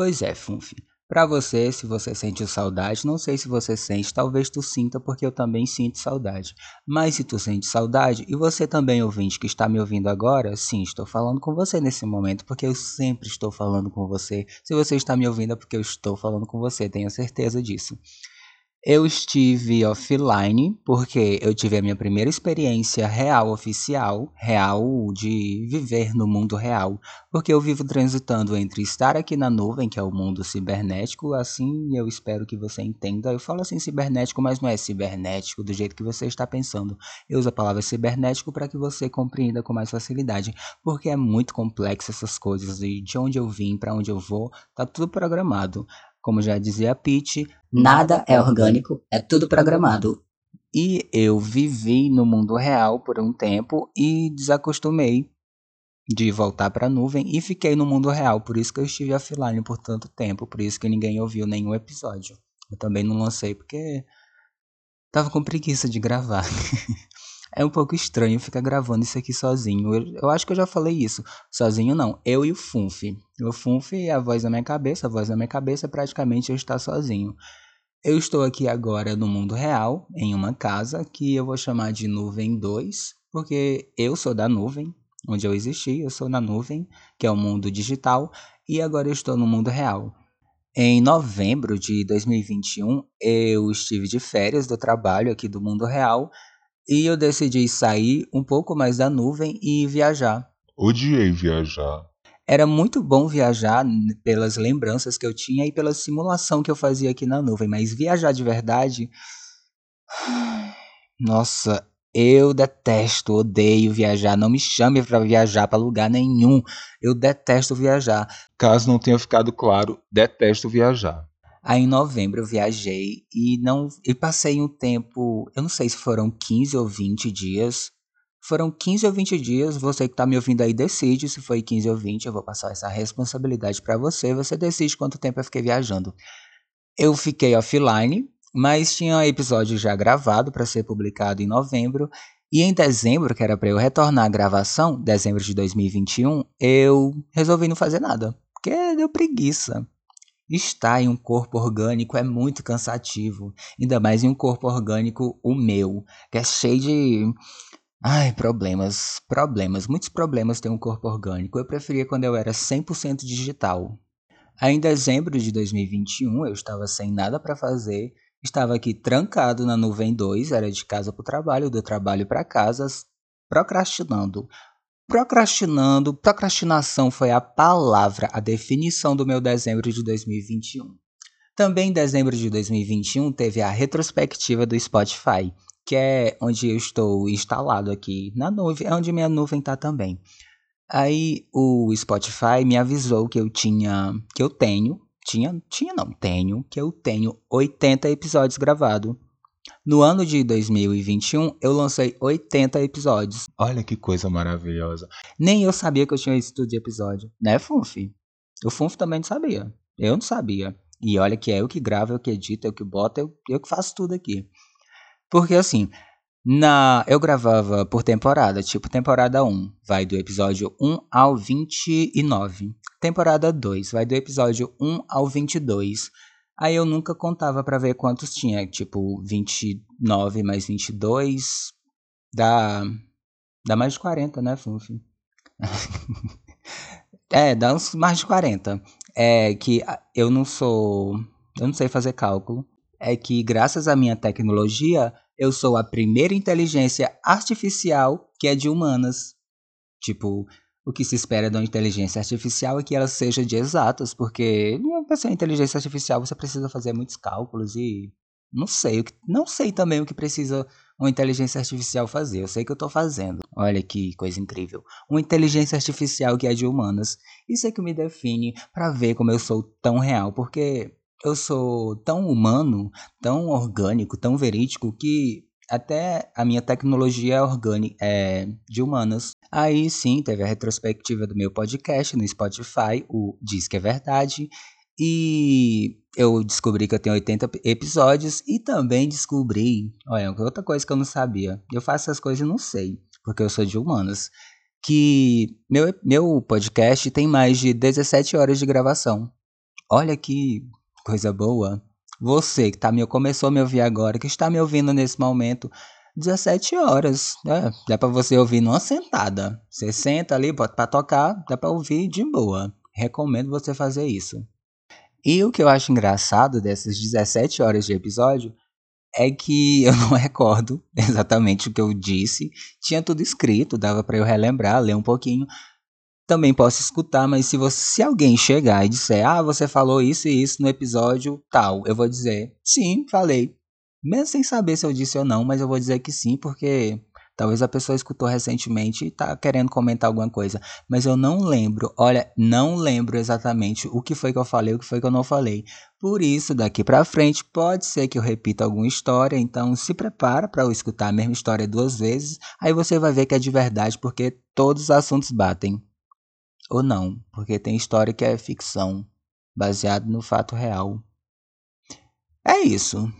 Pois é, Funfi. Pra você, se você sente saudade, não sei se você sente, talvez tu sinta, porque eu também sinto saudade. Mas se tu sente saudade, e você também ouvinte que está me ouvindo agora, sim, estou falando com você nesse momento, porque eu sempre estou falando com você. Se você está me ouvindo é porque eu estou falando com você, tenha certeza disso. Eu estive offline porque eu tive a minha primeira experiência real oficial, real de viver no mundo real, porque eu vivo transitando entre estar aqui na nuvem, que é o mundo cibernético, assim eu espero que você entenda. Eu falo assim cibernético, mas não é cibernético do jeito que você está pensando. Eu uso a palavra cibernético para que você compreenda com mais facilidade, porque é muito complexo essas coisas e de onde eu vim, para onde eu vou, tá tudo programado. Como já dizia a Pete, nada é orgânico, é tudo programado. E eu vivi no mundo real por um tempo e desacostumei de voltar para a nuvem e fiquei no mundo real, por isso que eu estive offline por tanto tempo, por isso que ninguém ouviu nenhum episódio. Eu também não lancei porque tava com preguiça de gravar. É um pouco estranho ficar gravando isso aqui sozinho. Eu, eu, acho que eu já falei isso. Sozinho não, eu e o Funf. O Funf é a voz da minha cabeça, a voz da minha cabeça praticamente eu estar sozinho. Eu estou aqui agora no mundo real, em uma casa que eu vou chamar de Nuvem 2, porque eu sou da nuvem, onde eu existi, eu sou na nuvem, que é o mundo digital, e agora eu estou no mundo real. Em novembro de 2021, eu estive de férias do trabalho aqui do mundo real e eu decidi sair um pouco mais da nuvem e viajar. Odiei viajar. Era muito bom viajar pelas lembranças que eu tinha e pela simulação que eu fazia aqui na nuvem, mas viajar de verdade. Nossa, eu detesto, odeio viajar. Não me chame para viajar para lugar nenhum. Eu detesto viajar. Caso não tenha ficado claro, detesto viajar. Aí em novembro eu viajei e não e passei um tempo, eu não sei se foram 15 ou 20 dias. Foram 15 ou 20 dias, você que está me ouvindo aí decide se foi 15 ou 20, eu vou passar essa responsabilidade para você, você decide quanto tempo eu fiquei viajando. Eu fiquei offline, mas tinha episódio já gravado para ser publicado em novembro, e em dezembro, que era para eu retornar à gravação, dezembro de 2021, eu resolvi não fazer nada, porque deu preguiça. Estar em um corpo orgânico é muito cansativo, ainda mais em um corpo orgânico o meu, que é cheio de ai, problemas, problemas, muitos problemas ter um corpo orgânico. Eu preferia quando eu era 100% digital. Aí, em dezembro de 2021, eu estava sem nada para fazer, estava aqui trancado na nuvem 2, era de casa para o trabalho, do trabalho para casa, procrastinando, Procrastinando, procrastinação foi a palavra, a definição do meu dezembro de 2021. Também em dezembro de 2021 teve a retrospectiva do Spotify, que é onde eu estou instalado aqui na nuvem, é onde minha nuvem está também. Aí o Spotify me avisou que eu tinha, que eu tenho, tinha, tinha não, tenho, que eu tenho 80 episódios gravados no ano de 2021, eu lancei 80 episódios. Olha que coisa maravilhosa. Nem eu sabia que eu tinha isso tudo de episódio. Né, Funf? O Funf também não sabia. Eu não sabia. E olha que é eu que gravo, eu que edito, eu que boto, eu, eu que faço tudo aqui. Porque assim, na eu gravava por temporada, tipo temporada 1, vai do episódio 1 ao 29. Temporada 2, vai do episódio 1 ao 22. Aí eu nunca contava para ver quantos tinha, tipo 29 mais 22 dá dá mais de 40, né, Funfi? é, dá uns mais de 40. É que eu não sou, eu não sei fazer cálculo. É que graças à minha tecnologia, eu sou a primeira inteligência artificial que é de humanas. Tipo, o que se espera da inteligência artificial é que ela seja de exatas, porque para ser inteligência artificial você precisa fazer muitos cálculos e não sei, não sei também o que precisa uma inteligência artificial fazer. Eu sei que eu estou fazendo. Olha que coisa incrível. Uma inteligência artificial que é de humanas. Isso é que me define para ver como eu sou tão real, porque eu sou tão humano, tão orgânico, tão verídico que até a minha tecnologia é orgânica, é de humanas. Aí sim, teve a retrospectiva do meu podcast no Spotify, o Diz que é Verdade. E eu descobri que eu tenho 80 episódios e também descobri, olha, outra coisa que eu não sabia. Eu faço essas coisas e não sei, porque eu sou de humanas. Que meu, meu podcast tem mais de 17 horas de gravação. Olha que coisa boa. Você que tá me, começou a me ouvir agora, que está me ouvindo nesse momento, 17 horas. É, dá para você ouvir numa sentada. Você senta ali, bota pra tocar, dá pra ouvir de boa. Recomendo você fazer isso. E o que eu acho engraçado dessas 17 horas de episódio é que eu não recordo exatamente o que eu disse. Tinha tudo escrito, dava para eu relembrar, ler um pouquinho. Também posso escutar, mas se você, se alguém chegar e disser: "Ah, você falou isso e isso no episódio tal", eu vou dizer: "Sim, falei". Mesmo sem saber se eu disse ou não, mas eu vou dizer que sim, porque talvez a pessoa escutou recentemente e tá querendo comentar alguma coisa. Mas eu não lembro, olha, não lembro exatamente o que foi que eu falei, o que foi que eu não falei. Por isso, daqui para frente, pode ser que eu repita alguma história, então se prepara para eu escutar a mesma história duas vezes, aí você vai ver que é de verdade, porque todos os assuntos batem. Ou não, porque tem história que é ficção, baseado no fato real. É isso.